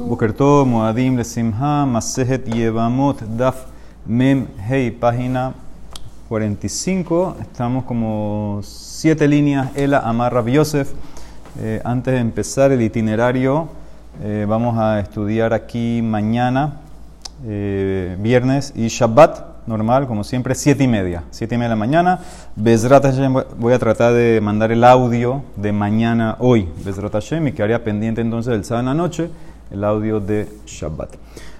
Bukerto, Moadim, Lesimha, Masejet, Yevamot, Daf, Mem, Hey, página 45. Estamos como siete líneas. Ela, Amar, Rabbi Yosef. Eh, antes de empezar el itinerario, eh, vamos a estudiar aquí mañana, eh, viernes y Shabbat, normal, como siempre, siete y media. Siete y media de la mañana. Bezrat Hashem, voy a tratar de mandar el audio de mañana, hoy, Bezrat Hashem, y quedaría pendiente entonces del sábado en la noche el audio de Shabbat.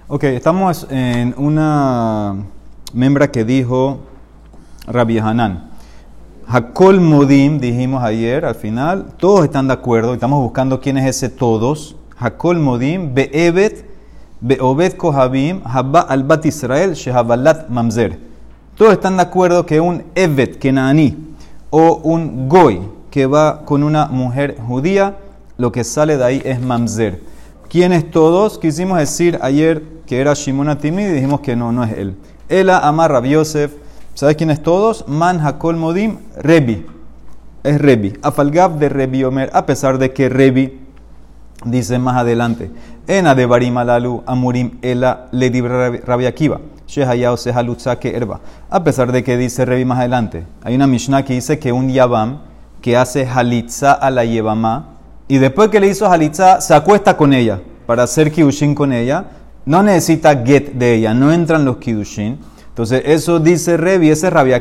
Ok, estamos en una membra que dijo Rabbi Hanan. Hakol Modim, dijimos ayer al final, todos están de acuerdo, estamos buscando quién es ese todos. Hakol Modim, Be'ebet, Be'obed Kohabim, Habba al-Bat Israel, Shehabalat Mamzer. Todos están de acuerdo que un Evet Kenaani o un Goy que va con una mujer judía, lo que sale de ahí es Mamzer. ¿Quiénes todos? Quisimos decir ayer que era Shimon Atimi y dijimos que no, no es él. Ela Amar Rabbi Yosef. ¿Sabes quiénes todos? Man Hakol Modim, Rebi. Es Rebi. Afalgab de Rebi Omer, a pesar de que Rebi dice más adelante. Ena de Barim Alalu Amurim Ela Ledi Rabbi Akiva. Shehayao Sehalutza que Erba. A pesar de que dice Rebi más adelante. Hay una Mishnah que dice que un Yabam que hace Halitza a la Yebamá y después que le hizo Halitza, se acuesta con ella para hacer Kidushin con ella. No necesita get de ella, no entran los Kidushin. Entonces, eso dice Revi, ese es Rabbi.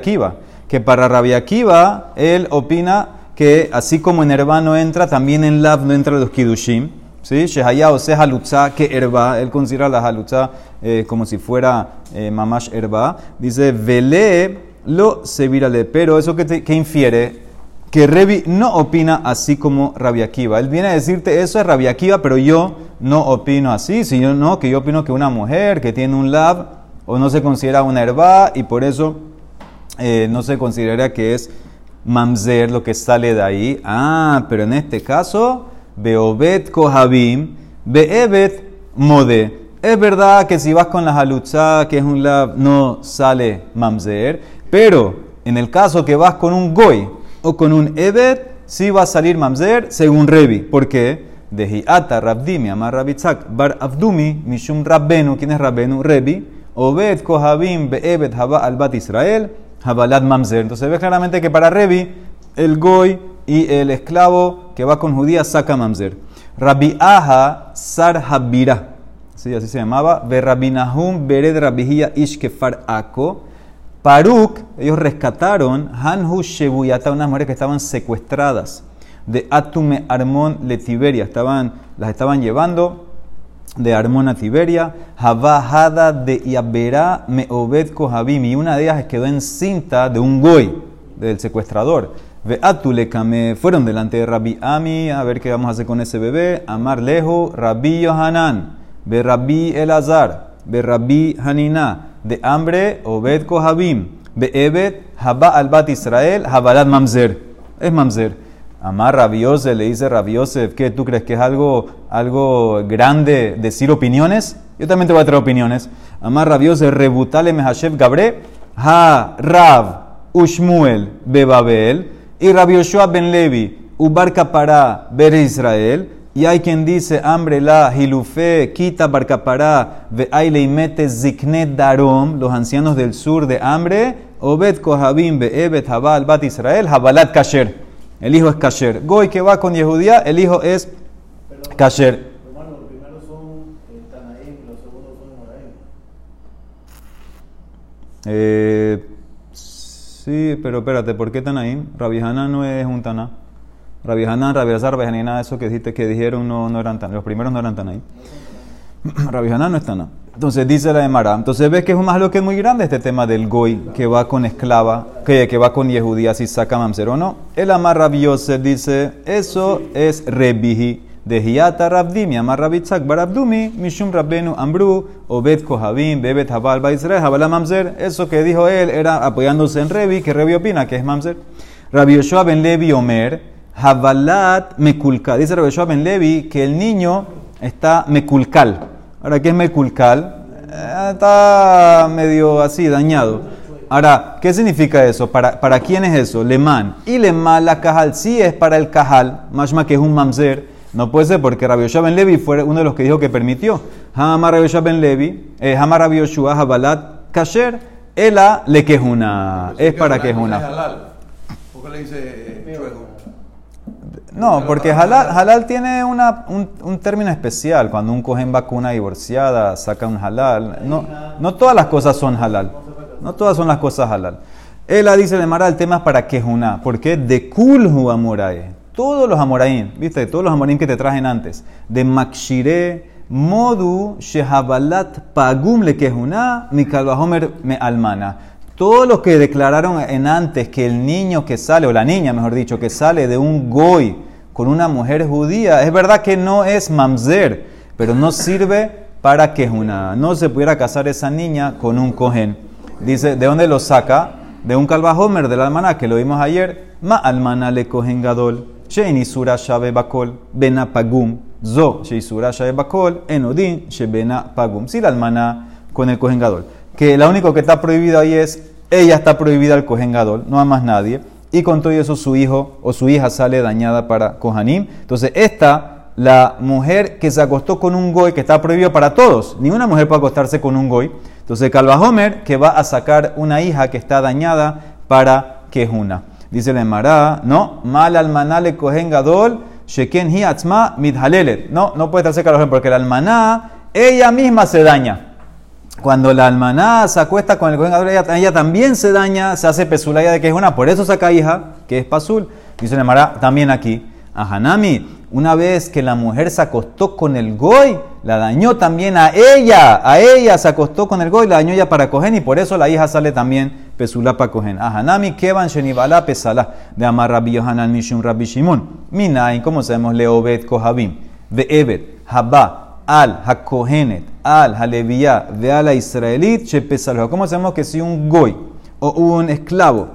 Que para Rabbi Akiva, él opina que así como en Herba no entra, también en Lav no entran los Kidushin. ¿Sí? Shehaya o sea halutza que herba, él considera la halutza eh, como si fuera eh, mamash herba. Dice, vele lo se virale. Pero eso que, que infiere que Revi no opina así como Rabbi Akiva. Él viene a decirte, eso es Rabbi Akiva, pero yo no opino así, sino no, que yo opino que una mujer que tiene un lab o no se considera una herba y por eso eh, no se considera que es mamzer lo que sale de ahí. Ah, pero en este caso, Beobet Kohabim, Beebet Mode. Es verdad que si vas con la halutza, que es un lab, no sale mamzer, pero en el caso que vas con un goy, o con un Evet, sí va a salir Mamzer según Revi. ¿Por qué? De Hiata Rabdimi, Amar Rabitzak, Bar Abdumi, Mishum Rabbenu, ¿quién es Rabbenu? Revi, Obed Kohabim Be'ebet Haba Albat Israel, Habalat Mamzer. Entonces ve claramente que para Revi, el Goy y el esclavo que va con judía saca Mamzer. Rabbi Aha Sar Habira, sí, así se llamaba, Ve Rabinahum Bered Rabihia Ishkefar Ako, Paruk, ellos rescataron Hanhu Shebuyata, unas mujeres que estaban secuestradas de Atume Armón Letiberia, estaban, las estaban llevando de Armón a Tiberia, Habahada de Yabera Meobed Kohabim, y una de ellas quedó encinta de un goy, del secuestrador. Ve Atulekame, fueron delante de Rabbi Ami, a ver qué vamos a hacer con ese bebé. Amar Lejo, Rabbi Yohanan, Ve Rabbi Elazar, Ve Rabbi Hanina de hambre, Obed Kohabim, Be'ebet, Haba Albat Israel, Habalat Mamzer. Es Mamzer. Amar Rabiose, le dice Rabiose, ¿qué tú crees que es algo, algo grande decir opiniones? Yo también te voy a traer opiniones. Amar Rabiose, Rebutale Mehashev Gabre, Ha Rav Ushmuel Bebabel, y Rabioshua Ben Levi, Ubar para Ber Israel, y hay quien dice, hambre la, hilufe, quita barcapará, ve aile y mete ziknet darom, los ancianos del sur de hambre, obed kohabim, be ebet habal bat Israel, habalat kasher. El hijo es kasher. Goy que va con Yehudía, el hijo es kasher. Eh, sí, pero espérate, ¿por qué Tanaim? Rabijana no es un Taná. Rabbi Hanan, Rabbi Azar, Rabbi eso que, dijiste, que dijeron no, no eran tan, los primeros no eran tan ahí. Rabbi Hanan no está nada. Entonces dice la de Mara. Entonces ves que es más lo que es muy grande este tema del Goy, que va con esclava, que, que va con Yehudía, si saca Mamzer o no. El Amar Rabbi Yosef dice, eso es Rebihi. De Hiata Rabdimi, Amar Rabitzak, Barabdumi, Mishum Rabbenu Ambru, Obed Kohabim, Bebet Habal Israel, Habala Mamzer. Eso que dijo él era apoyándose en Rebi, que Rebi opina que es Mamzer. Rabbi Yoshua ben Levi Omer, Havalat Mekulkal. Dice Rabbi Ben Levi que el niño está Mekulkal. Ahora, ¿qué es Mekulkal? Eh, está medio así, dañado. Ahora, ¿qué significa eso? ¿Para, para quién es eso? Lemán. Y Lemán, la cajal, sí es para el cajal, más que es un mamzer. No puede ser porque Rabbi ben Levi fue uno de los que dijo que permitió. Hamar Rabbi ben Levi, eh, Hamar Rabbi Yoshua Habalat Kasher, Ela le quejuna. Es para quejuna. ¿Por qué le dice chueco? No, porque halal, halal tiene una, un, un término especial. Cuando un cogen vacuna divorciada, saca un halal. No, no todas las cosas son halal. No todas son las cosas halal. Ella dice de Mara, el tema es para quejuna. ¿Por qué? De kulhu amorae. Todos los amoraim, ¿viste? Todos los amoraim que te trajen antes. De makshire, modu, shehabalat, pagum le quejuna, mi homer me almana. Todos los que declararon en antes que el niño que sale, o la niña mejor dicho, que sale de un goy con una mujer judía, es verdad que no es mamzer, pero no sirve para que una, no se pudiera casar esa niña con un cohen. Dice, ¿de dónde lo saca? De un calvajomer del almaná, que lo vimos ayer. Ma almaná le cohen gadol, isura shabe bakol, bena pagum, zo isura shabe bakol, enodin bena pagum. Si la almaná con el cohen gadol que lo único que está prohibido ahí es, ella está prohibida al Kohen Gadol, no hay más nadie, y con todo eso su hijo o su hija sale dañada para Kohanim. Entonces, esta, la mujer que se acostó con un goy, que está prohibido para todos, ninguna mujer puede acostarse con un goy. Entonces, Calva Homer, que va a sacar una hija que está dañada para Kehuna. Dice la Emara, no, mal almanale Kohen Gadol, sheken hi atzma midhalelet. No, no puede estarse Calva porque la almaná, ella misma se daña. Cuando la almaná se acuesta con el cohen ella, también se daña, se hace pesulaya de que es una, por eso saca hija, que es pasul. Dice la Mara también aquí, a Hanami, una vez que la mujer se acostó con el goy, la dañó también a ella, a ella se acostó con el goy, la dañó ya para cogen y por eso la hija sale también pesulá para cogen. A Hanami, Kevan, Shenibala, Pesala, de Amar Rabbi Yohanan, Mishum, Rabbi Shimon. Minain, como sabemos, Leobet, Kohabim, Evet, Habá, al hakohenet, al haleviyá, de ala israelit, shepesalo. ¿Cómo sabemos que si un goy o un esclavo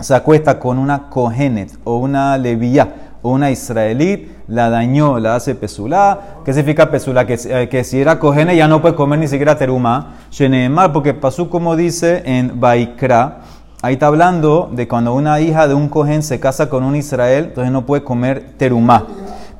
se acuesta con una kohenet o una leviyá o una israelit, la dañó, la hace pesulá. ¿Qué significa pesulá? Que, eh, que si era kohenet ya no puede comer ni siquiera teruma. Sheneemar, porque pasó como dice en Baikra. Ahí está hablando de cuando una hija de un cohen se casa con un Israel, entonces no puede comer terumá.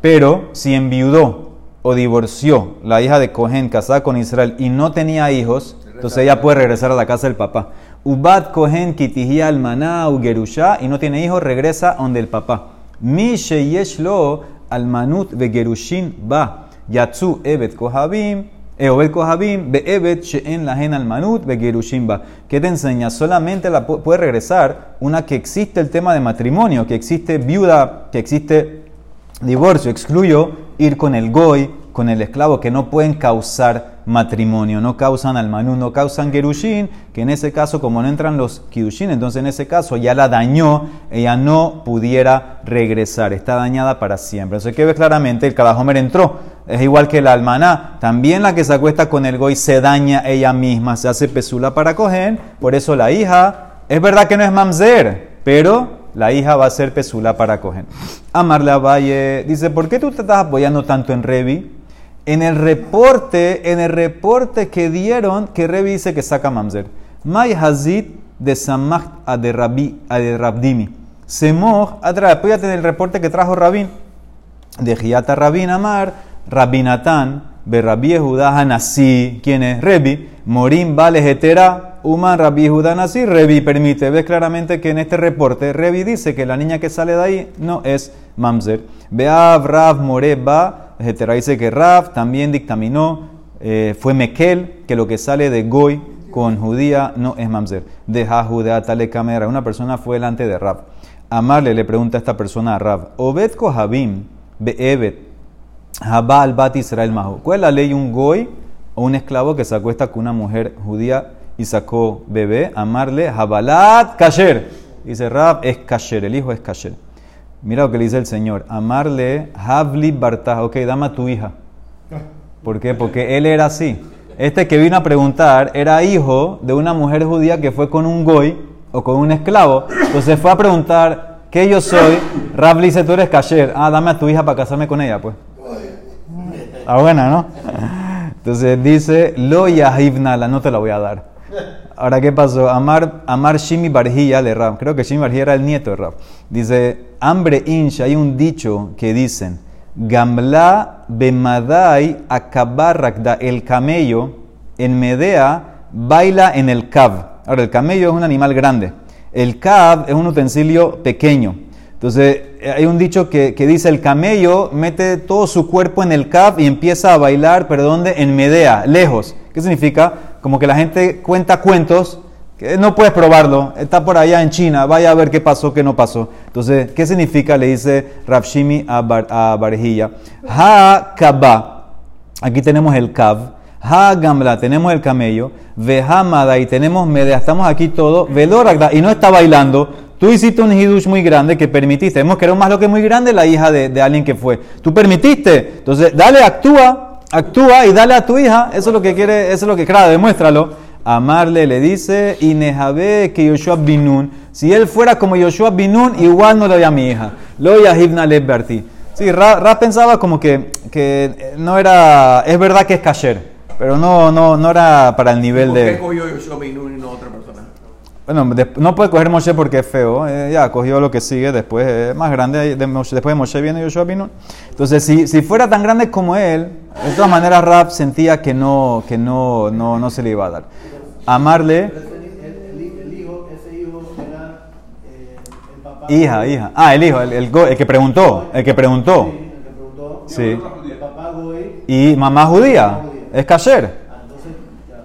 Pero si enviudó o divorció la hija de Cohen casada con Israel y no tenía hijos, entonces ella puede regresar a la casa del papá. Ubat Cohen kitihia almaná u gerusha y no tiene hijos, regresa donde el papá. Mi sheyeshlo almanut ve gerushin ba. Yatsu evet kohabim. Eobed kohabim be evet sheen lahen almanut ve gerushin ba. ¿Qué te enseña? Solamente la puede regresar una que existe el tema de matrimonio, que existe viuda, que existe divorcio, excluyo ir con el goy, con el esclavo, que no pueden causar matrimonio, no causan almanú, no causan gerushin, que en ese caso, como no entran los kidushin, entonces en ese caso ya la dañó, ella no pudiera regresar, está dañada para siempre. Entonces, que ve claramente, el Kadahomer entró, es igual que la almaná, también la que se acuesta con el goy se daña ella misma, se hace pesula para coger, por eso la hija, es verdad que no es mamzer, pero la hija va a ser pesula para coger. Amarle Valle dice, ¿por qué tú te estás apoyando tanto en Revi? En el reporte, en el reporte que dieron, que Revi dice que saca mamzer. May Hazid de Rabbi, a de Rabdimi. Semoj, atrás, apóyate en el reporte que trajo Rabin. De Giata Rabin Amar, Rabinatán, Berrabi Judá Hanasí, ¿quién es? Revi, Morim Vale Hetera, Uman Rabbi Judá así, Revi permite. Ves claramente que en este reporte Revi dice que la niña que sale de ahí no es Mamzer. Beav Rav Moreba, Etera dice que Rav también dictaminó, eh, fue Mekel, que lo que sale de Goy con judía no es Mamzer. Deja Judá tale cámara. Una persona fue delante de Rav. Amarle le pregunta a esta persona a Rav, Obed Kohabim, Be'ebet, Habal Bat Israel Mahu. ¿Cuál es la ley un Goy o un esclavo que se acuesta con una mujer judía? y sacó bebé, amarle, Jabalat Kasher. Dice Rab, es Kasher, el hijo es Kasher. Mira lo que le dice el Señor, amarle, Havli Bartah, ok, dame a tu hija. ¿Por qué? Porque él era así. Este que vino a preguntar era hijo de una mujer judía que fue con un goy o con un esclavo. Entonces fue a preguntar, ¿qué yo soy? Rab dice, tú eres Kasher. Ah, dame a tu hija para casarme con ella, pues. Está buena, ¿no? Entonces dice, lo yahibnala, no te la voy a dar. Ahora, ¿qué pasó? Amar, Amar Shimi Barjilla le Creo que Shimi Barjilla era el nieto de Rab. Dice, hambre inch, hay un dicho que dicen, Gamla bemadai akabarrakda, el camello en Medea baila en el cab. Ahora, el camello es un animal grande. El cab es un utensilio pequeño. Entonces, hay un dicho que, que, dice, el camello mete todo su cuerpo en el cab y empieza a bailar, pero ¿dónde? En Medea, lejos. ¿Qué significa? Como que la gente cuenta cuentos, que no puedes probarlo, está por allá en China, vaya a ver qué pasó, qué no pasó. Entonces, ¿qué significa? Le dice Rafshimi a, Bar, a. Ha kaba, aquí tenemos el cab. Ha gamla, tenemos el camello. Vehamada, y tenemos Medea, estamos aquí todo. Veloragda, y no está bailando. Tú hiciste un hidush muy grande que permitiste. Vemos que era más lo que muy grande la hija de, de alguien que fue. Tú permitiste. Entonces, dale, actúa, actúa y dale a tu hija. Eso es lo que quiere, eso es lo que claro, demuéstralo. Amarle le dice, y Nejabe que Yoshua Binun. Si él fuera como Yoshua Binun, igual no le doy a mi hija. Lo Yahibna Leberti. Sí, Ra, Ra, pensaba como que, que no era, es verdad que es kasher, pero no, no, no era para el nivel ¿Por de... qué cogió Yoshua Binun y no otra persona? Bueno, de, no puede coger Moshe porque es feo. Eh, ya cogió lo que sigue después, eh, más grande. De Moshe, después de Moshe viene Yoshua Binun. Entonces, si, si fuera tan grande como él, de todas maneras Rab sentía que no, que no, no, no se le iba a dar. Amarle. Hija, hija. Ah, el hijo, el, el el que preguntó. El que preguntó. Sí. Y mamá judía. Es kasher. Ah.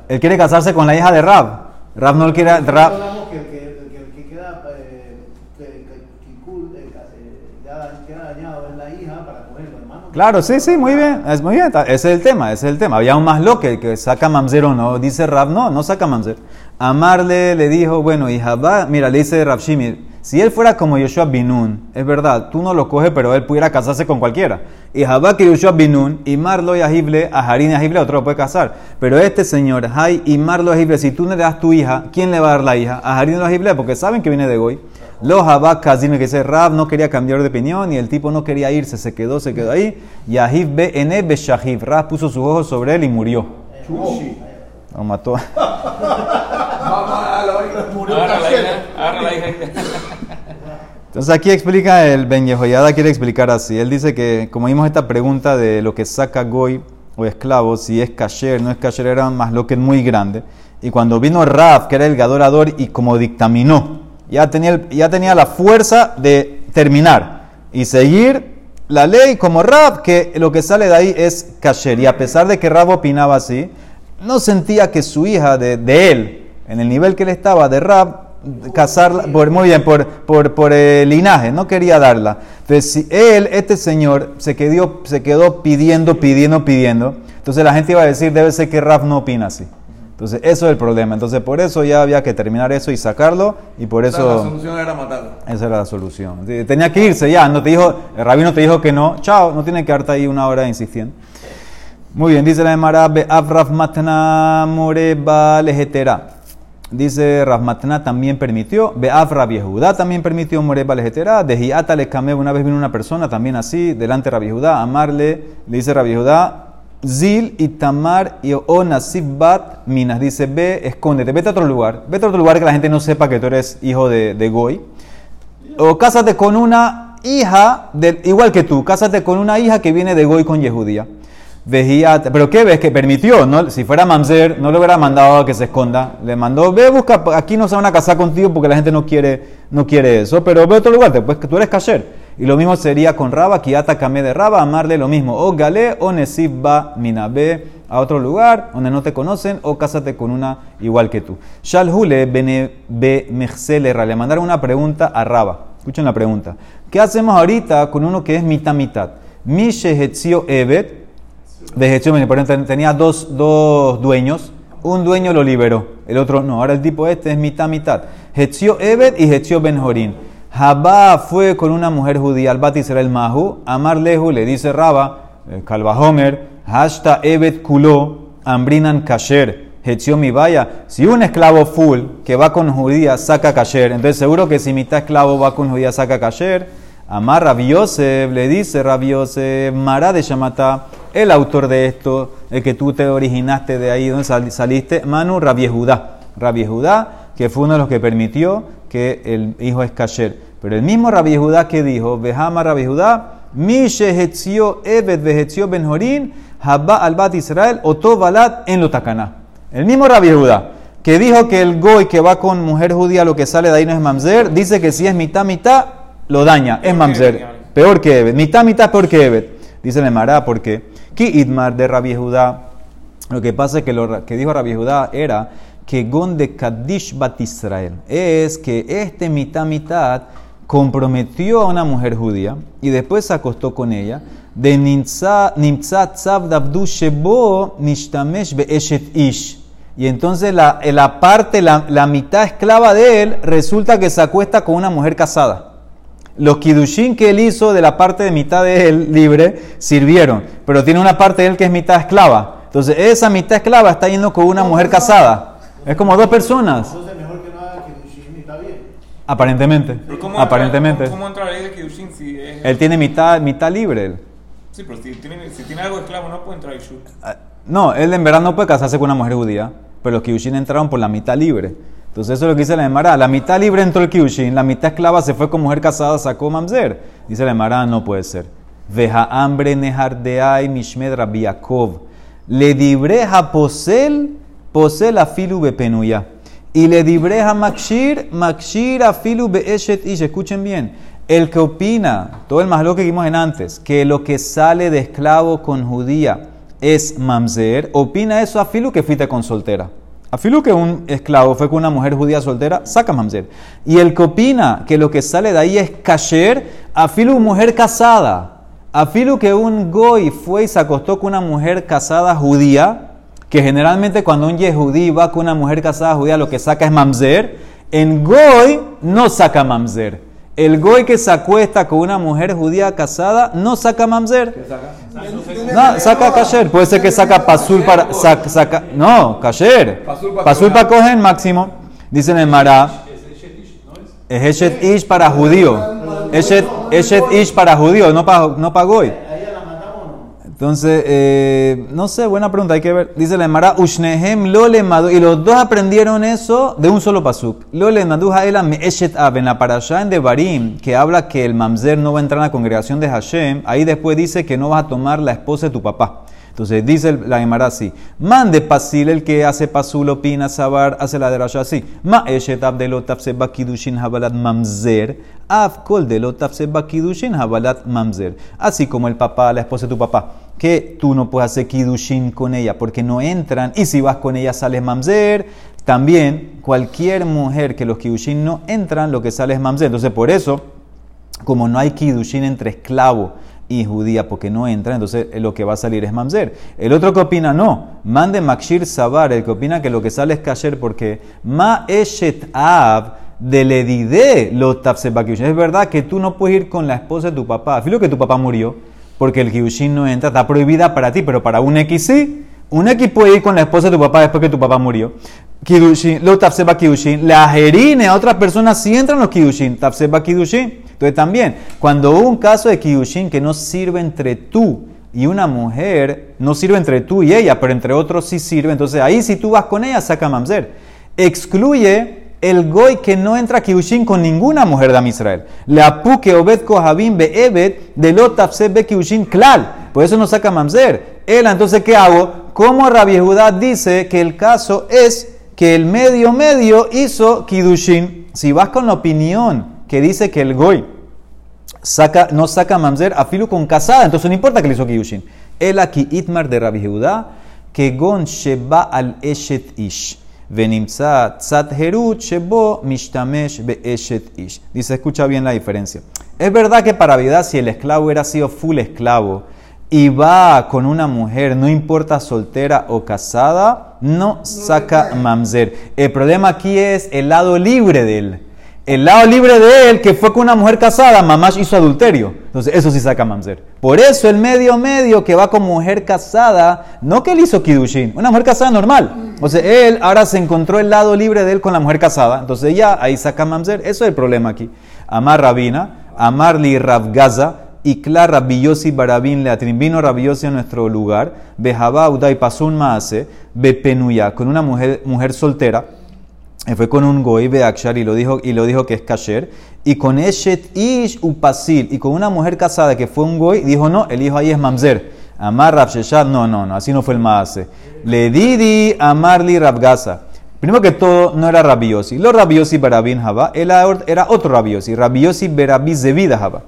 Él quiere casarse con la hija de Rab. Rab no quiere. Rab, que que, que, queda, eh, que, que, que cool, que ya queda dañado es la hija para cogerlo, hermano. Claro, sí, sí, muy bien, es muy bien, ese es el tema, ese es el tema. Había un más lo que, que saca mamzer o no, dice Rab, no, no saca mamzer. Amarle le dijo, bueno, hija, va, mira, le dice Rab Shimir, si él fuera como Yoshua Binun, es verdad, tú no lo coges, pero él pudiera casarse con cualquiera. Y Jabá que Yoshua Binun, y Marlo y Ajible, a Harin y Ajible, otro lo puede casar. Pero este señor, Hay y Marlo y Ajible, si tú no le das tu hija, ¿quién le va a dar la hija? A Harin y Ajible, porque saben que viene de Goy. Los Jabá Kazim, que dice Rab no quería cambiar de opinión y el tipo no quería irse, se quedó, se quedó ahí. Y Ahib be ene. Rab puso sus ojos sobre él y murió. Lo mató. Agarra la hija. Entonces aquí explica el Ben Yehoyada, quiere explicar así. Él dice que, como vimos esta pregunta de lo que saca Goy o esclavo, si es kasher, no es kasher, era más lo que muy grande. Y cuando vino Raf, que era el adorador, y como dictaminó, ya tenía, ya tenía la fuerza de terminar y seguir la ley como Rab, que lo que sale de ahí es kasher. Y a pesar de que Rab opinaba así, no sentía que su hija de, de él, en el nivel que él estaba, de Rab, casarla, por, muy bien, por, por, por el linaje, no quería darla. Entonces, si él, este señor, se quedó, se quedó pidiendo, pidiendo, pidiendo, entonces la gente iba a decir, debe ser que Rab no opina así. Entonces, eso es el problema. Entonces, por eso ya había que terminar eso y sacarlo, y por O sea, la eso... solución era matarlo. Esa era la solución. Tenía que irse ya, no te dijo, el rabino te dijo que no, chao, no tiene que quedarte ahí una hora insistiendo. Muy bien, dice la Emara, Avraf Matna Moreba Lejetera. Dice Rav Matna también permitió, Be'af Rabbi Judá también permitió Moreba Lejetera, de Hiata le una vez vino una persona también así, delante de Rabbi Judá, amarle, le dice Rabbi Judá, Zil y Tamar y o Nasib Bat Minas. Dice, ve, escóndete, vete a otro lugar, vete a otro lugar que la gente no sepa que tú eres hijo de, de Goy. O cásate con una hija, del, igual que tú, cásate con una hija que viene de Goy con Yehudía. Pero ¿qué ves? Que permitió, ¿no? Si fuera Mamzer, no le hubiera mandado a que se esconda. Le mandó, ve, busca, aquí no se van a casar contigo porque la gente no quiere, no quiere eso, pero ve a otro lugar, pues que tú eres kasher. Y lo mismo sería con Raba, Kiata Kame de Raba, amarle lo mismo. O Galé o Nesib ba Minabe a otro lugar donde no te conocen o cásate con una igual que tú. Shalhule be mechselera, le mandaron una pregunta a Raba. Escuchen la pregunta. ¿Qué hacemos ahorita con uno que es mitad mitad? Mi evet, de Hetzio, por tenía dos, dos dueños. Un dueño lo liberó, el otro no. Ahora el tipo este es mitad mitad. Hetzio Evet y Hetzio Ben Jorín. Jabá fue con una mujer judía, al Israel Mahu. Amar Lehu le dice Raba, eh, Calva Homer, Hashta Evet Kulo, Ambrinan Kasher. Hetzio mi vaya. Si un esclavo full que va con judía saca kasher, entonces seguro que si mitad esclavo va con judía saca kasher. Amar Rabbi Yosef, le dice Rabbi Yosef, Mará de Shamatá, el autor de esto, el que tú te originaste de ahí donde sal- saliste, Manu Rabbi Judá. Judá, que fue uno de los que permitió que el hijo es kasher. Pero el mismo Rabbi Judá que dijo, Vejama Rabbi Judá, Mi evet vehetzio ben jorin, haba al bat Israel, oto balat en lo takana. El mismo Rabbi Judá, que dijo que el goy que va con mujer judía, lo que sale de ahí no es mamzer, dice que si es mitad, mitad, lo daña, es mamzer. Peor que Evet. Mitad, mitad, peor que Evet. Dice el Mará, ¿por qué? Ki idmar de Rabbi Judá. Lo que pasa es que lo que dijo Rabbi Judá era que gon de Kadish Bat Israel. Es que este mitad, mitad comprometió a una mujer judía y después se acostó con ella. De nimtza tzav davdu shebo nishtamesh be'eshet ish. Y entonces la, la parte, la, la mitad esclava de él, resulta que se acuesta con una mujer casada. Los kidushin que él hizo de la parte de mitad de él libre sirvieron, pero tiene una parte de él que es mitad esclava. Entonces esa mitad esclava está yendo con una mujer casada. Es como dos personas. Entonces mejor que no haga Kiddushin y está bien. Aparentemente. ¿cómo Aparentemente. Entra, ¿Cómo entra la ley de Kiddushin si es... Él tiene mitad, mitad libre. él. Sí, pero si tiene, si tiene algo esclavo no puede entrar Ishur. Ah, No, él en verdad no puede casarse con una mujer judía, pero los kiushin entraron por la mitad libre. Entonces eso es lo que dice la Emara. La mitad libre entró el kiushin, la mitad esclava se fue con mujer casada, sacó mamzer. Dice la Emara, no puede ser. Veja hambre nehardeai mishmed Rabbi Yaakov. Le dibreja posel, posel afilu bepenuya. Y le dibreja makshir, makshir afilu beeshet ish. Escuchen bien. El que opina, todo el más lo que vimos en antes, que lo que sale de esclavo con judía es mamzer, opina eso a Filu que fuiste con soltera. A Filu que un esclavo fue con una mujer judía soltera, saca mamzer. Y el que opina que lo que sale de ahí es kasher, a Filu mujer casada. A Filu que un goy fue y se acostó con una mujer casada judía, que generalmente cuando un yehudí va con una mujer casada judía lo que saca es mamzer, en goy no saca mamzer. El goy que se acuesta con una mujer judía casada no saca mamzer. No, saca kasher. Puede ser que saca pasul para. Saca, saca, no, kasher. Pasul para coger máximo. Dice en el Mará. Es Eshet Ish para judío. Eshet, Eshet Ish para judío, no para no pa goy. ¿A ella la matamos o no? Entonces, eh, no sé, buena pregunta, hay que ver. Dice la Emara, Ushnehem lo le madu. Y los dos aprendieron eso de un solo pasuk. Lo le madu ha'ela me eshet ab. En la parashá en Devarim, que habla que el mamzer no va a entrar en la congregación de Hashem, ahí después dice que no vas a tomar la esposa de tu papá. Entonces dice la Gemara así: Mande pasil el que hace pasul opina sabar, hace la derasha así. Ma eshet ab de lo tafseba kidushin habalat mamzer, af kol de lo tafseba kidushin habalat mamzer. Así como el papá, la esposa de tu papá, que tú no puedes hacer kidushin con ella porque no entran, y si vas con ella sales mamzer. También cualquier mujer que los kidushin no entran, lo que sale es mamzer. Entonces por eso como no hay kidushin entre esclavo y judía porque no entra, entonces eh, lo que va a salir es mamzer. El otro que opina no, mande makshir sabar, el que opina que lo que sale es kasher porque ma eshet av de ledide lo. Es verdad que tú no puedes ir con la esposa de tu papá, filo que tu papá murió, porque el kidushin no entra, está prohibida para ti, pero para un X sí. Un X puede ir con la esposa de tu papá después que tu papá murió. Kidushin, lo tafseba kidushin. La jerine a otras personas sí entran los kidushin. Tafseba kidushin. Entonces también, cuando hubo un caso de kidushin que no sirve entre tú y una mujer, no sirve entre tú y ella, pero entre otros sí sirve, entonces ahí si tú vas con ella, saca mamzer. Excluye el goy que no entra kidushin con ninguna mujer de Israel. La pu que obed kohabim be'ebed de lo tafseb be kidushin klal. Por eso no saca mamzer. Él, entonces, ¿qué hago? Como Rabbi Judá dice que el caso es que el medio medio hizo kidushin. Si vas con la opinión que dice que el goy saca, no saca mamzer a filo con casada, entonces no importa que le hizo kidushin. El aquí itmar de Rabbi Judá que gon sheba al eshet ish. Dice, escucha bien la diferencia. Es verdad que para vida si el esclavo era sido full esclavo y va con una mujer, no importa soltera o casada, no saca mamzer. El problema aquí es el lado libre de él. El lado libre de él, que fue con una mujer casada, mamás hizo adulterio. Entonces, eso sí saca mamzer. Por eso el medio medio que va con mujer casada, no que él hizo kidushin, una mujer casada normal. O sea, él ahora se encontró el lado libre de él con la mujer casada. Entonces ya ahí saca mamzer. Eso es el problema aquí. Amar Rabina, amarli Rabgaza, y Clara Rabillosi Barabín Leatrin. Vino Rabillosi a nuestro lugar. Bejabá Udai pasó un maase, Bepenuya, con una mujer, mujer soltera. Fue con un goy beakshar y lo dijo y lo dijo que es kasher. Y con eshet ish upasil y con una mujer casada que fue un goy dijo no, el hijo ahí es mamzer. Amar Rav Sheshat, no, no, no, así no fue el maase. Le didi amarli Rav Gaza. Primero que todo, no era rabiosi. Lo rabiosi berabin haba, él era otro rabiosi. Rabiosi berabi zevida haba.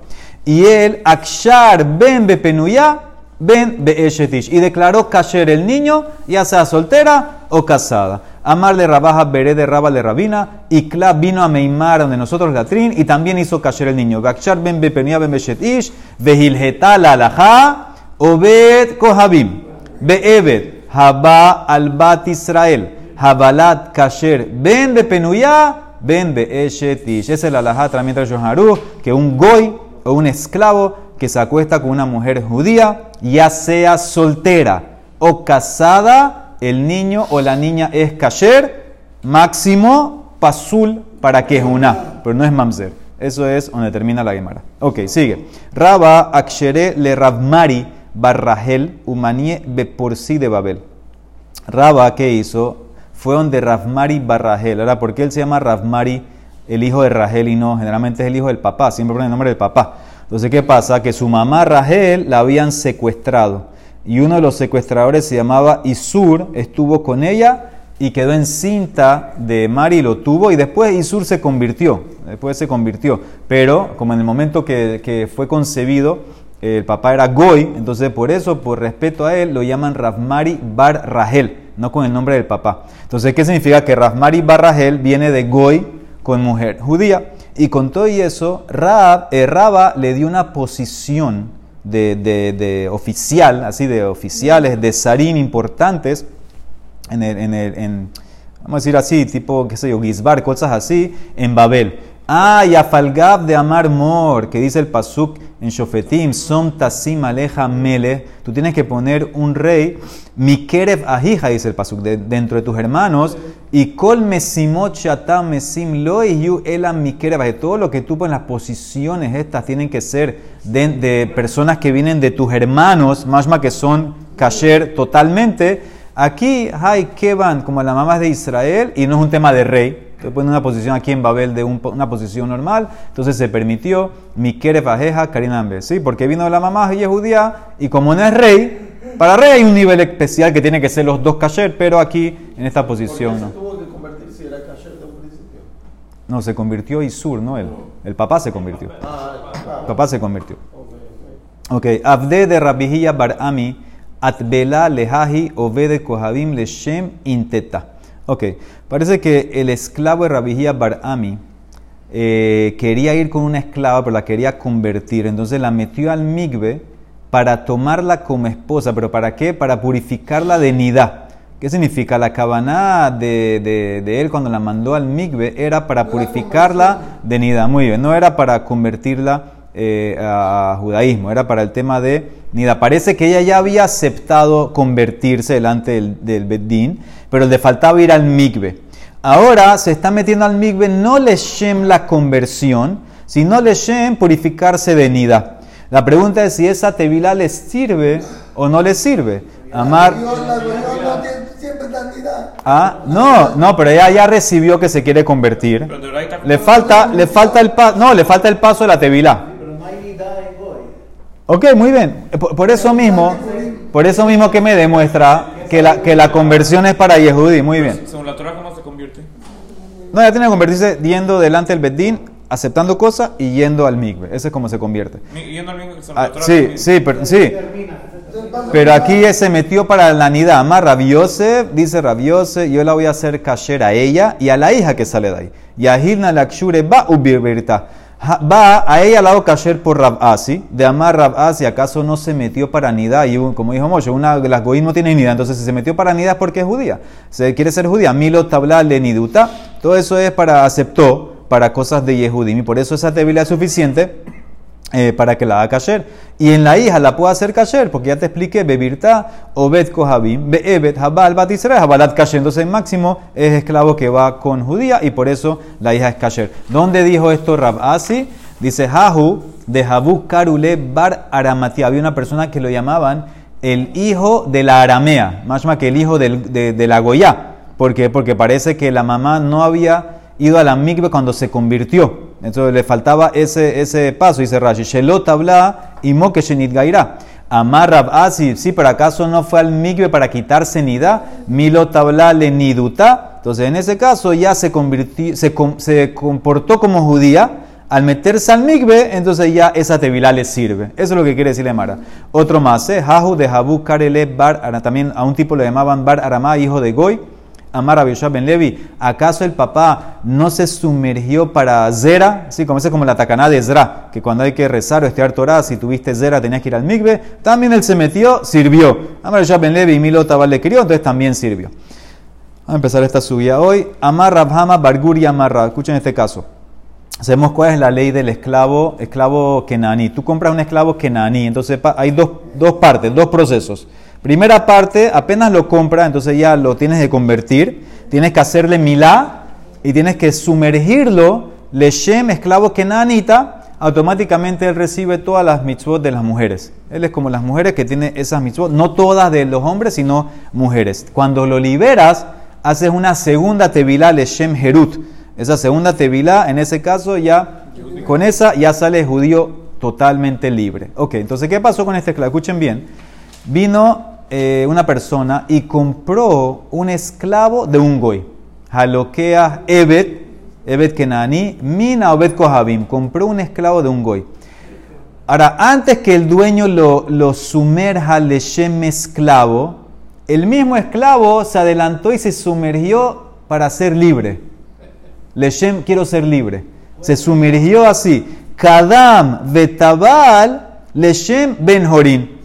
Y él, akshar ben bepenuya, ben beeshetish. Y declaró kasher el niño, ya sea soltera o casada. Amarle rabaja beré de raba de rabina. Y Kla vino a Meimar, donde nosotros latrín, y también hizo kasher el niño. Akshar ben bepenuya ben beeshetish. Vehilheta la. Obed kohabim. Be'ebed. Haba al bat Israel. Habalat kasher. Ben bepenuya. Ben beeshetish. Esa es la alajá también de Yoharu, que un goy o un esclavo que se acuesta con una mujer judía, ya sea soltera o casada, el niño o la niña es kasher, máximo pasul para que es una, pero no es mamzer. Eso es donde termina la Gemara. Ok, sigue. Raba akshere le Ravmari barrahel umanie beporsi de Babel. Raba, ¿qué hizo? Fue donde Ravmari barrahel. Ahora, ¿por qué él se llama Ravmari? el hijo de Rahel y no, generalmente es el hijo del papá, siempre pone el nombre del papá. Entonces, ¿qué pasa? Que su mamá Rahel la habían secuestrado y uno de los secuestradores se llamaba Isur, estuvo con ella y quedó encinta de Mari, lo tuvo y después Isur se convirtió, después se convirtió, pero como en el momento que, que fue concebido, el papá era Goy, entonces por eso, por respeto a él, lo llaman Rafmari Bar Rahel, no con el nombre del papá. Entonces, ¿qué significa? Que Rafmari Bar Rahel viene de Goy, con mujer judía. Y con todo y eso, Rab, eh, Raba le dio una posición de, de, oficial, así de oficiales, de sarín importantes, en el, en el en, vamos a decir así, tipo, qué sé yo, Gizbar, cosas así, en Babel. Ah, y Afalgab de Amar Mor, que dice el Pasuk en Shofetim, Som Tasim Aleja Mele, tú tienes que poner un rey, Mikerev Ahija, dice el Pasuk, dentro de tus hermanos, y Kol Mesimot Shatam Mesim Lo Yu Elam Mikerev, de todo lo que tú pones, las posiciones estas tienen que ser de, personas que vienen de tus hermanos, más que son kasher totalmente. Aquí hay Kevan, como la mamá de Israel, y no es un tema de rey te pone una posición aquí en Babel de una posición normal, entonces se permitió mi Fajeja Karinambe, ¿sí? Porque vino de la mamá y es judía y como no es rey, para rey hay un nivel especial que tiene que ser los dos kasher, pero aquí en esta posición no. tuvo que convertirse era kasher de un principio? No, se convirtió Isur, no él. El papá se convirtió. Ah, El papá se convirtió. Ok, Abde de Rabihia Barami, Atbela Lehahi Ovede Kohabim Leshem Inteta. Ok, parece que el esclavo de Rabijía Barami eh, quería ir con una esclava, pero la quería convertir. Entonces la metió al migbe para tomarla como esposa. ¿Pero para qué? Para purificarla de nidá. ¿Qué significa? La cabana de, de, él cuando la mandó al migbe era para purificarla de nidá. Muy bien, no era para convertirla eh, a judaísmo, era para el tema de Nida. Parece que ella ya había aceptado convertirse delante del, del Beddin, pero le faltaba ir al migbe. Ahora se está metiendo al migbe no le shem la conversión, sino le shem purificarse de Nida. La pregunta es si esa tevila le sirve o no le sirve. Amar. Ah, no, no, pero ella ya recibió que se quiere convertir. Le falta, le falta el paso, no, le falta el paso de la tevila. Ok, muy bien. Por, eso mismo, por eso mismo que me demuestra que la, que la conversión es para Yehudi. Muy bien. Según la Torah, ¿cómo se convierte? No, ya tiene que convertirse yendo delante del Bedín, aceptando cosas y yendo al migbe. Ese es como se convierte. Yendo al migbe, ah, sí, sí, pero, sí. Pero aquí se metió para la nida. Ama Rabiose, dice Rabiose, yo la voy a hacer kasher a ella y a la hija que sale de ahí. Y a Hilna Lakshure va ubirta va a ella lado kasher por Rabasi, de amar Rabasi, ¿acaso no se metió para nida? Y como dijo Moshe, una las goín no tiene nida, entonces si se metió para nida es porque es judía. Se quiere ser judía. Milo tabla le niduta. Todo eso es para aceptó para cosas de Yehudim y por eso esa debilidad es suficiente eh, para que la haga kasher. Y en la hija la puede hacer kasher, porque ya te expliqué, bebirta, obed kohabim, beebet, habal, bat Israel, habalat kasher. Entonces máximo es esclavo que va con judía y por eso la hija es kasher. ¿Dónde dijo esto Rab Asi? Dice, Jahu de Jabu Karule bar Aramatia. Había una persona que lo llamaban el hijo de la aramea, más que el hijo de, la Goya. ¿Por? Porque parece que la mamá no había ido a la mikve cuando se convirtió. Entonces le faltaba ese, ese paso, dice Rashi. Shelot habla y moke shenit gaira. Amar Rab Asi, sí, pero acaso no fue al mikve para quitarse nida, milot habla le niduta. Entonces en ese caso ya se, convirtió, se, se comportó como judía. Al meterse al mikve, entonces ya esa tevilá le sirve. Eso es lo que quiere decirle Mara. Otro más, ¿eh? Jahu de Jabu Karele Bar, también a un tipo le llamaban Bar Aramá, hijo de Goy. Amar Abishua Ben Levi, ¿acaso el papá no se sumergió para Zera? Sí, como es como la tacaná de Zera, que cuando hay que rezar o estudiar Torah, si tuviste Zera tenías que ir al mikve. También él se metió, sirvió. Amar Abishua Ben Levi y Milo Tabal le crió, entonces también sirvió. Vamos a empezar esta subida hoy. Amar Rabhama Barguri Amarra. Escuchen este caso. Sabemos cuál es la ley del esclavo, esclavo kenaní. Tú compras un esclavo kenaní, entonces hay dos, dos partes, dos procesos. Primera parte, apenas lo compras, entonces ya lo tienes que convertir, tienes que hacerle milá y tienes que sumergirlo, leshem, esclavo kenanita, automáticamente él recibe todas las mitzvot de las mujeres. Él es como las mujeres que tienen esas mitzvot, no todas de los hombres, sino mujeres. Cuando lo liberas, haces una segunda tevilá, leshem herut. Esa segunda tevilá, en ese caso, ya con esa ya sale judío totalmente libre. Ok, entonces, ¿qué pasó con este esclavo? Escuchen bien. Vino eh, una persona y compró un esclavo de un goy. Halokea Evet, Evet Kenani, Mina Obed Kohabim. Compró un esclavo de un goy. Ahora, antes que el dueño lo, lo sumerja Leshem esclavo, el mismo esclavo se adelantó y se sumergió para ser libre. Leshem, quiero ser libre. Se sumergió así. Kadam Betabal Leshem Ben Horin.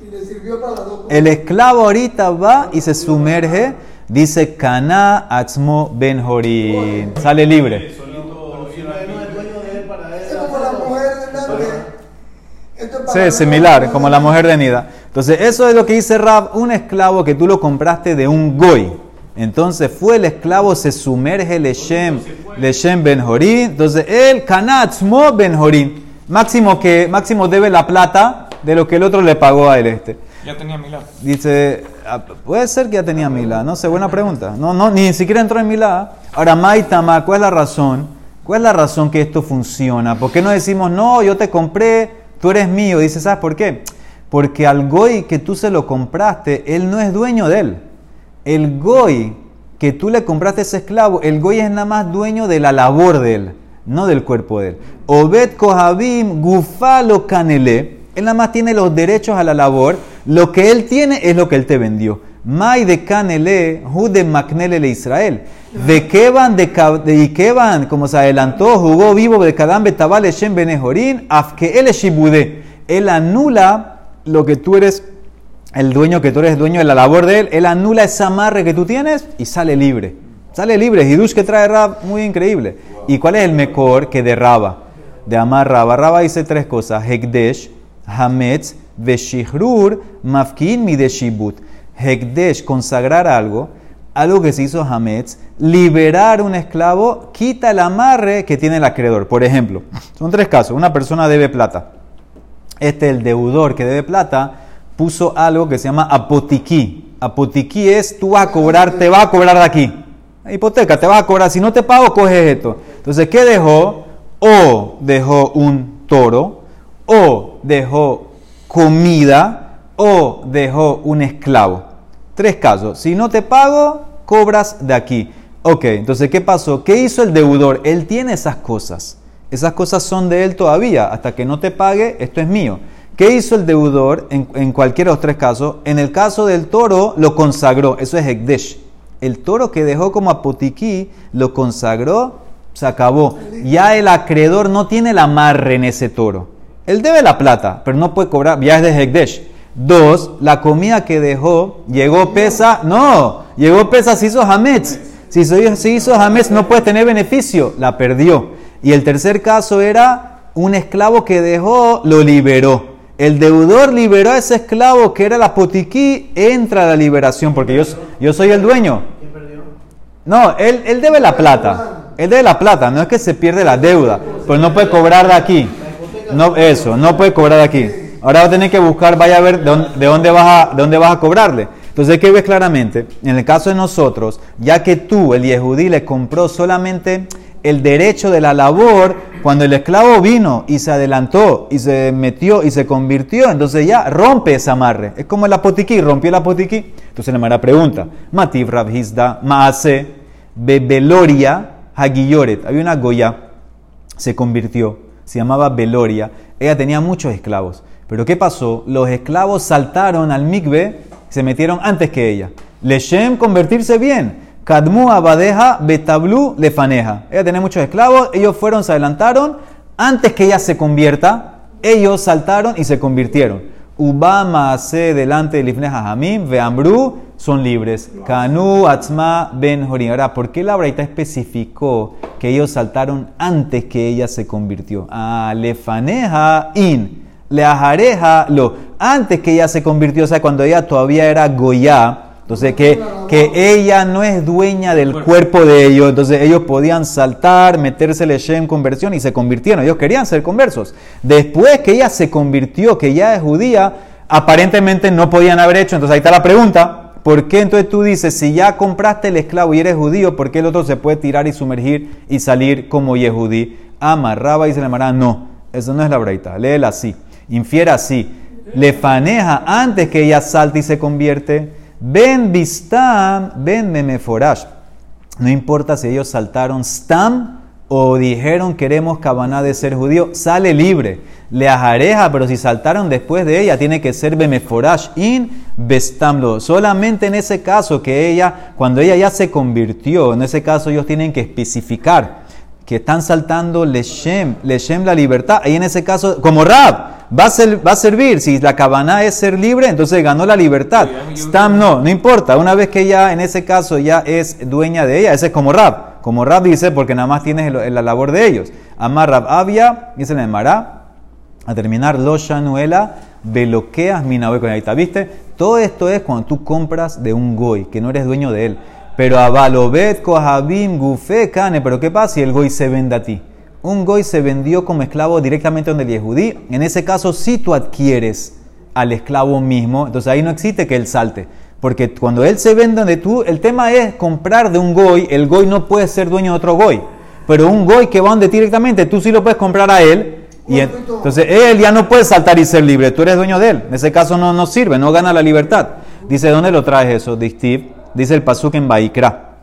El esclavo ahorita va y se sumerge. Dice Kana Atzmo Ben Horin. Sale libre. Sí, similar, como la mujer de Nida. Entonces, eso es lo que dice Rab, un esclavo que tú lo compraste de un goy. Entonces, fue el esclavo, se sumerge Leshem, Leshem Ben Horin. Entonces, él, Kanatzmo Ben Horin. Máximo que, máximo debe la plata de lo que el otro le pagó a él este. Ya tenía Milán. Dice, ah, puede ser que ya tenía Mila, no sé, buena pregunta. No, no, ni siquiera entró en Mila. Ahora, Maitama, ¿cuál es la razón? ¿Cuál es la razón que esto funciona? ¿Por qué no decimos, no, yo te compré, tú eres mío? Dice, ¿sabes por qué? Porque al goy que tú se lo compraste, él no es dueño de él. El goy que tú le compraste ese esclavo, el goy es nada más dueño de la labor de él, no del cuerpo de él. Obed Kohabim Gufalo Kanele, él nada más tiene los derechos a la labor, lo que él tiene es lo que él te vendió. Mai de Kanele, Jude Maknele le Israel. De Keban, de, de Ikeban, como se adelantó, jugó vivo de Kadam Betabal Shem Benejorin, Afke El Shibude. Él anula lo que tú eres el dueño que tú eres dueño de la labor de él, él anula esa amarre que tú tienes y sale libre. Sale libre. Hidush que trae Rab, muy increíble. ¿Y cuál es el mejor que de Raba? De amar Raba. Raba dice tres cosas. Hekdesh, Hametz, Veshihrur, Mafkin, Mideshibut. Hekdesh, consagrar algo, algo que se hizo Hametz, liberar un esclavo, quita el amarre que tiene el acreedor. Por ejemplo, son tres casos. Una persona debe plata este, el deudor que debe plata, puso algo que se llama apotiquí. Apotiquí es, tú vas a cobrar, te vas a cobrar de aquí. Hipoteca, te vas a cobrar. Si no te pago, coges esto. Entonces, ¿qué dejó? O dejó un toro, o dejó comida, o dejó un esclavo. Tres casos. Si no te pago, cobras de aquí. Ok, entonces, ¿qué pasó? ¿Qué hizo el deudor? Él tiene esas cosas. Esas cosas son de él todavía. Hasta que no te pague, esto es mío. ¿Qué hizo el deudor en, en cualquiera de los tres casos? En el caso del toro, lo consagró. Eso es Hekdesh. El toro que dejó como apotiquí, lo consagró, se acabó. Ya el acreedor no tiene el amarre en ese toro. Él debe la plata, pero no puede cobrar. Ya es de Hekdesh. Dos, la comida que dejó, llegó pesa. No, llegó pesa, se hizo Hametz. Si se se hizo Hametz, no puede tener beneficio. La perdió. Y el tercer caso era un esclavo que dejó, lo liberó. El deudor liberó a ese esclavo que era la potiquí, entra a la liberación, porque yo, yo soy el dueño. ¿Quién perdió? No, él, él debe la plata. Él debe la plata, no es que se pierde la deuda, pero no puede cobrar de aquí. No, eso, no puede cobrar aquí. Ahora va a tener que buscar, vaya a ver de dónde, de vas, a, de dónde vas a cobrarle. Entonces, ¿qué ves claramente? En el caso de nosotros, ya que tú, el Yehudí, le compró solamente el derecho de la labor, cuando el esclavo vino y se adelantó y se metió y se convirtió, entonces ya rompe ese amarre. Es como el apotiquí, rompió el apotiquí. Entonces la Mara pregunta, Mativ Rabhizda Maase Bebeloria Hagiyoret. Había una Goya, se convirtió, se llamaba Beloria. Ella tenía muchos esclavos. Pero ¿qué pasó? Los esclavos saltaron al mikve, se metieron antes que ella. Leshem convertirse bien. Kadmu abadeja betablu lefaneja. Ella tenía muchos esclavos, ellos fueron, se adelantaron, antes que ella se convierta, ellos saltaron y se convirtieron. Ubama se delante de Lifneja Hamim, Veambru, son libres. Kanu Atzma Ben Jorin. Ahora, ¿por qué la Braita especificó que ellos saltaron antes que ella se convirtió? Ah, lefaneja in, leajareja lo. Antes que ella se convirtió, o sea, cuando ella todavía era Goya, entonces, que, que ella no es dueña del cuerpo de ellos. Entonces, ellos podían saltar, meterse en conversión y se convirtieron. Ellos querían ser conversos. Después que ella se convirtió, que ya es judía, aparentemente no podían haber hecho. Entonces, ahí está la pregunta. ¿Por qué entonces tú dices, si ya compraste el esclavo y eres judío, ¿por qué el otro se puede tirar y sumergir y salir como yehudí? Amarraba y se le amará. No, eso no es la breita. Léela así. Infiera así. Le faneja antes que ella salte y se convierte Ben Bistam, Ben Memeforash. No importa si ellos saltaron Stam o dijeron queremos cabaná de ser judío, sale libre. Le ajareja, pero si saltaron después de ella, tiene que ser Bemeforash in Bestamlo. Solamente en ese caso que ella, cuando ella ya se convirtió, en ese caso ellos tienen que especificar que están saltando Leshem, Leshem la libertad. Ahí en ese caso, como Rab, va a, va a servir. Si la cabana es ser libre, entonces ganó la libertad. Stam no, no importa. Una vez que ella, en ese caso, ya es dueña de ella, ese es como Rab. Como Rab dice, porque nada más tienes la labor de ellos. Amar Rab Avia, dice en Mará, a terminar, lo shanuela, veloqueas con Ahí está, ¿viste? Todo esto es cuando tú compras de un goy, que no eres dueño de él. Pero a Balobet, Kohabim, Gufe, Kane, pero ¿qué pasa si el goy se vende a ti? un goy se vendió como esclavo directamente donde el yehudí, en ese caso si tú adquieres al esclavo mismo, entonces ahí no existe que él salte. Porque cuando él se vende donde tú, el tema es comprar de un goy, el goy no puede ser dueño de otro goy. Pero un goy que va donde directamente, tú sí lo puedes comprar a él. Y entonces él ya no puede saltar y ser libre, tú eres dueño de él. En ese caso no, no sirve, no gana la libertad. Dice, ¿dónde lo traes eso? Dice el pasuk en Baikra,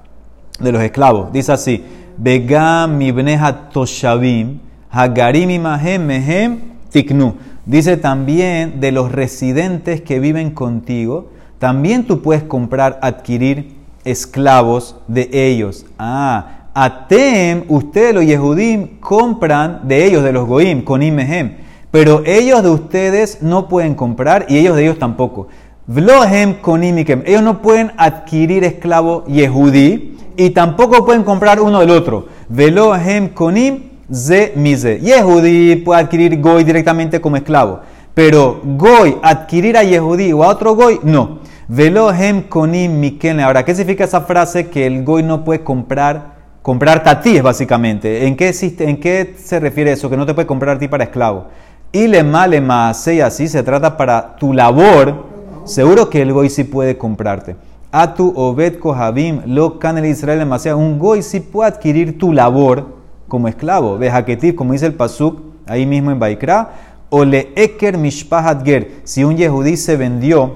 de los esclavos. Dice así, Begam mibneha toshavim, hagarim imahem mehem tiknu. Dice también de los residentes que viven contigo, también tú puedes comprar, adquirir esclavos de ellos. Ah, Atem, ustedes los Yehudim compran de ellos, de los Goim, con Imehem. Pero ellos de ustedes no pueden comprar y ellos de ellos tampoco. Vlohem con Ellos no pueden adquirir esclavo Yehudí y tampoco pueden comprar uno del otro. Velo hem konim ze mize. Yehudi puede adquirir goy directamente como esclavo, pero goy adquirir a Yehudi o a otro goy no. Velo hem konim mikenle. Ahora, ¿qué significa esa frase que el goy no puede comprar? Comprarte a ti es básicamente. ¿En qué, existe, ¿En qué se refiere eso? Que no te puede comprar a ti para esclavo. Y le male más, y así se trata para tu labor. Seguro que el goy sí puede comprarte. Atu Obed Kohabim, lo canel Israel demasiado. Un goy si puede adquirir tu labor como esclavo. Vejaketiv, como dice el Pasuk, ahí mismo en Baikra. O le Eker Mishpahat Ger. Si un yehudí se vendió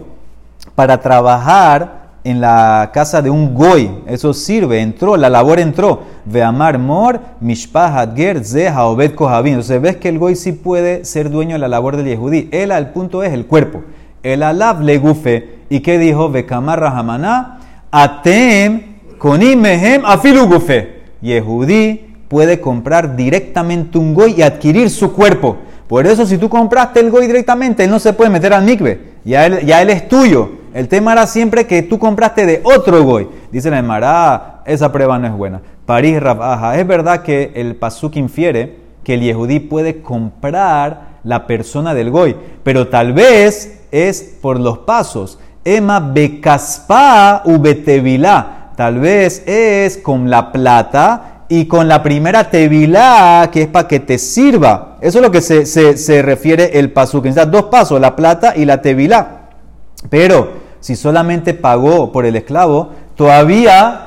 para trabajar en la casa de un goy, eso sirve, entró, la labor entró. Ve amar mor, mishpahat ger, zeha obed kohabim. Entonces ves que el goy sí puede ser dueño de la labor del yehudí. Él al punto es el cuerpo. El alab le gufe ¿Y qué dijo? Bekamar Rahamana, Atem konimehem afilugufe. Yehudí puede comprar directamente un goy y adquirir su cuerpo. Por eso, si tú compraste el goy directamente, él no se puede meter al mikve. Ya él, ya él es tuyo. El tema era siempre que tú compraste de otro goy. Dice la Emara, esa prueba no es buena. París Rabaja. Es verdad que el Pasuk infiere que el Yehudí puede comprar la persona del goy, pero tal vez es por los pasos. Ema becaspa ubetevilá. Tal vez es con la plata y con la primera tevilá, que es para que te sirva. Eso es lo que se, refiere el pasuk. Necesitas dos pasos, la plata y la tevilá. Pero si solamente pagó por el esclavo, todavía.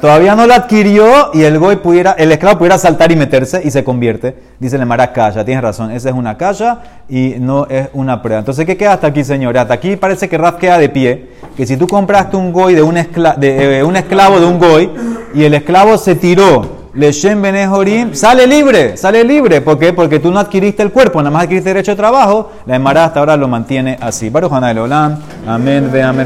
Todavía no lo adquirió y el goy pudiera, el esclavo pudiera saltar y meterse y se convierte. Dice el Mara calla, tienes razón, esa es una calla y no es una prueba. Entonces, ¿qué queda hasta aquí, señores? Hasta aquí parece que Raf queda de pie, que si tú compraste un goy de un, escla- de, eh, un esclavo de un goy y el esclavo se tiró, le Shem Benejorim, sale libre, sale libre. ¿Por qué? Porque tú no adquiriste el cuerpo, nada más adquiriste derecho de trabajo. La Emara hasta ahora lo mantiene así. Baruch Hanay Olam. Amén, ve amén.